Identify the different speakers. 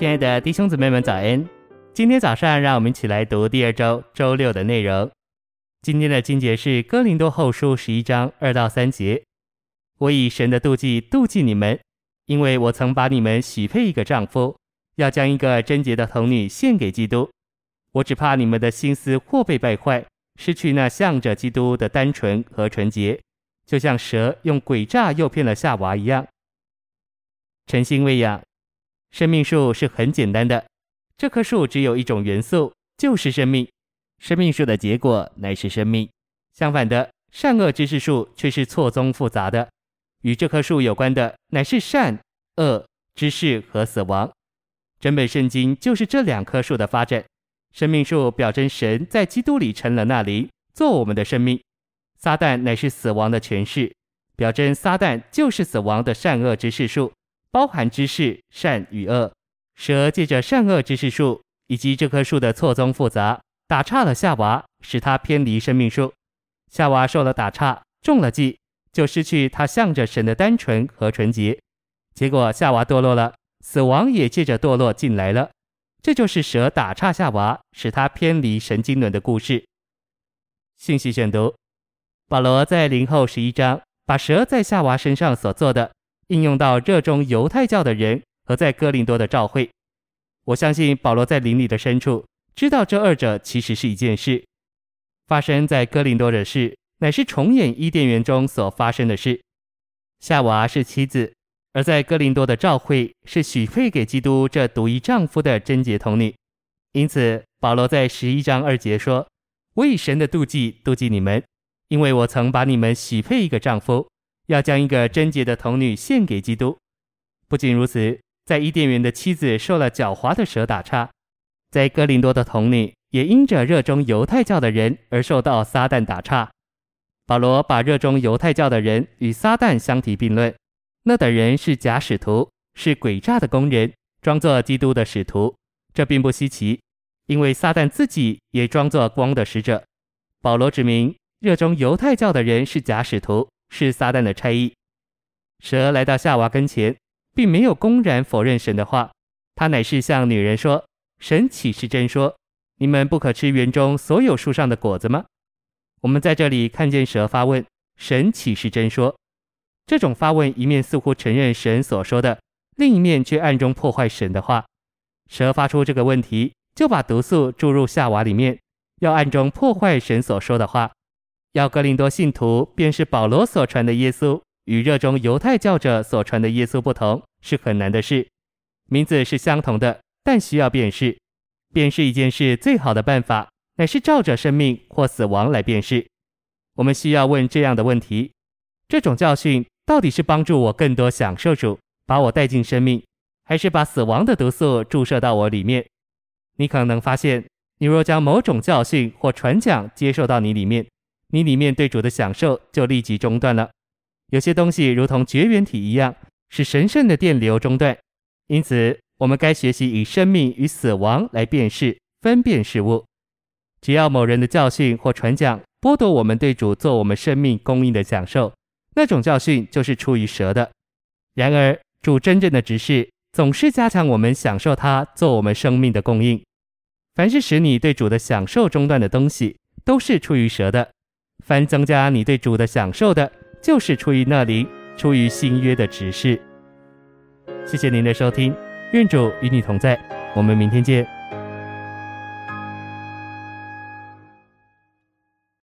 Speaker 1: 亲爱的弟兄姊妹们，早安！今天早上，让我们一起来读第二周周六的内容。今天的经节是哥林多后书十一章二到三节。我以神的妒忌妒忌你们，因为我曾把你们许配一个丈夫，要将一个贞洁的童女献给基督。我只怕你们的心思或被败坏，失去那向着基督的单纯和纯洁，就像蛇用诡诈诱骗了夏娃一样。晨星喂养。生命树是很简单的，这棵树只有一种元素，就是生命。生命树的结果乃是生命。相反的，善恶知识树却是错综复杂的。与这棵树有关的乃是善恶知识和死亡。整本圣经就是这两棵树的发展。生命树表征神在基督里成了那灵，做我们的生命。撒旦乃是死亡的权势，表征撒旦就是死亡的善恶知识树。包含知识善与恶，蛇借着善恶知识树以及这棵树的错综复杂，打岔了夏娃，使他偏离生命树。夏娃受了打岔，中了计，就失去他向着神的单纯和纯洁。结果夏娃堕落了，死亡也借着堕落进来了。这就是蛇打岔夏娃，使他偏离神经纶的故事。信息选读：保罗在零后十一章，把蛇在夏娃身上所做的。应用到热衷犹太教的人和在哥林多的教会，我相信保罗在灵里的深处知道这二者其实是一件事。发生在哥林多的事，乃是重演伊甸园中所发生的事。夏娃是妻子，而在哥林多的召会是许配给基督这独一丈夫的贞洁童女。因此，保罗在十一章二节说：“我以神的妒忌妒忌你们，因为我曾把你们许配一个丈夫。”要将一个贞洁的童女献给基督。不仅如此，在伊甸园的妻子受了狡猾的蛇打岔，在哥林多的童女也因着热衷犹太教的人而受到撒旦打岔。保罗把热衷犹太教的人与撒旦相提并论，那等人是假使徒，是诡诈的工人，装作基督的使徒。这并不稀奇，因为撒旦自己也装作光的使者。保罗指明，热衷犹太教的人是假使徒。是撒旦的差役。蛇来到夏娃跟前，并没有公然否认神的话，他乃是向女人说：“神岂是真说，你们不可吃园中所有树上的果子吗？”我们在这里看见蛇发问：“神岂是真说？”这种发问一面似乎承认神所说的，另一面却暗中破坏神的话。蛇发出这个问题，就把毒素注入夏娃里面，要暗中破坏神所说的话。要格林多信徒便是保罗所传的耶稣与热衷犹太教者所传的耶稣不同，是很难的事。名字是相同的，但需要辨识。辨识一件事最好的办法，乃是照着生命或死亡来辨识。我们需要问这样的问题：这种教训到底是帮助我更多享受主，把我带进生命，还是把死亡的毒素注射到我里面？你可能发现，你若将某种教训或传讲接受到你里面，你里面对主的享受就立即中断了。有些东西如同绝缘体一样，使神圣的电流中断。因此，我们该学习以生命与死亡来辨识、分辨事物。只要某人的教训或传讲剥夺我们对主做我们生命供应的享受，那种教训就是出于蛇的。然而，主真正的指示总是加强我们享受他做我们生命的供应。凡是使你对主的享受中断的东西，都是出于蛇的。凡增加你对主的享受的，就是出于那里，出于新约的指示。谢谢您的收听，愿主与你同在，我们明天见。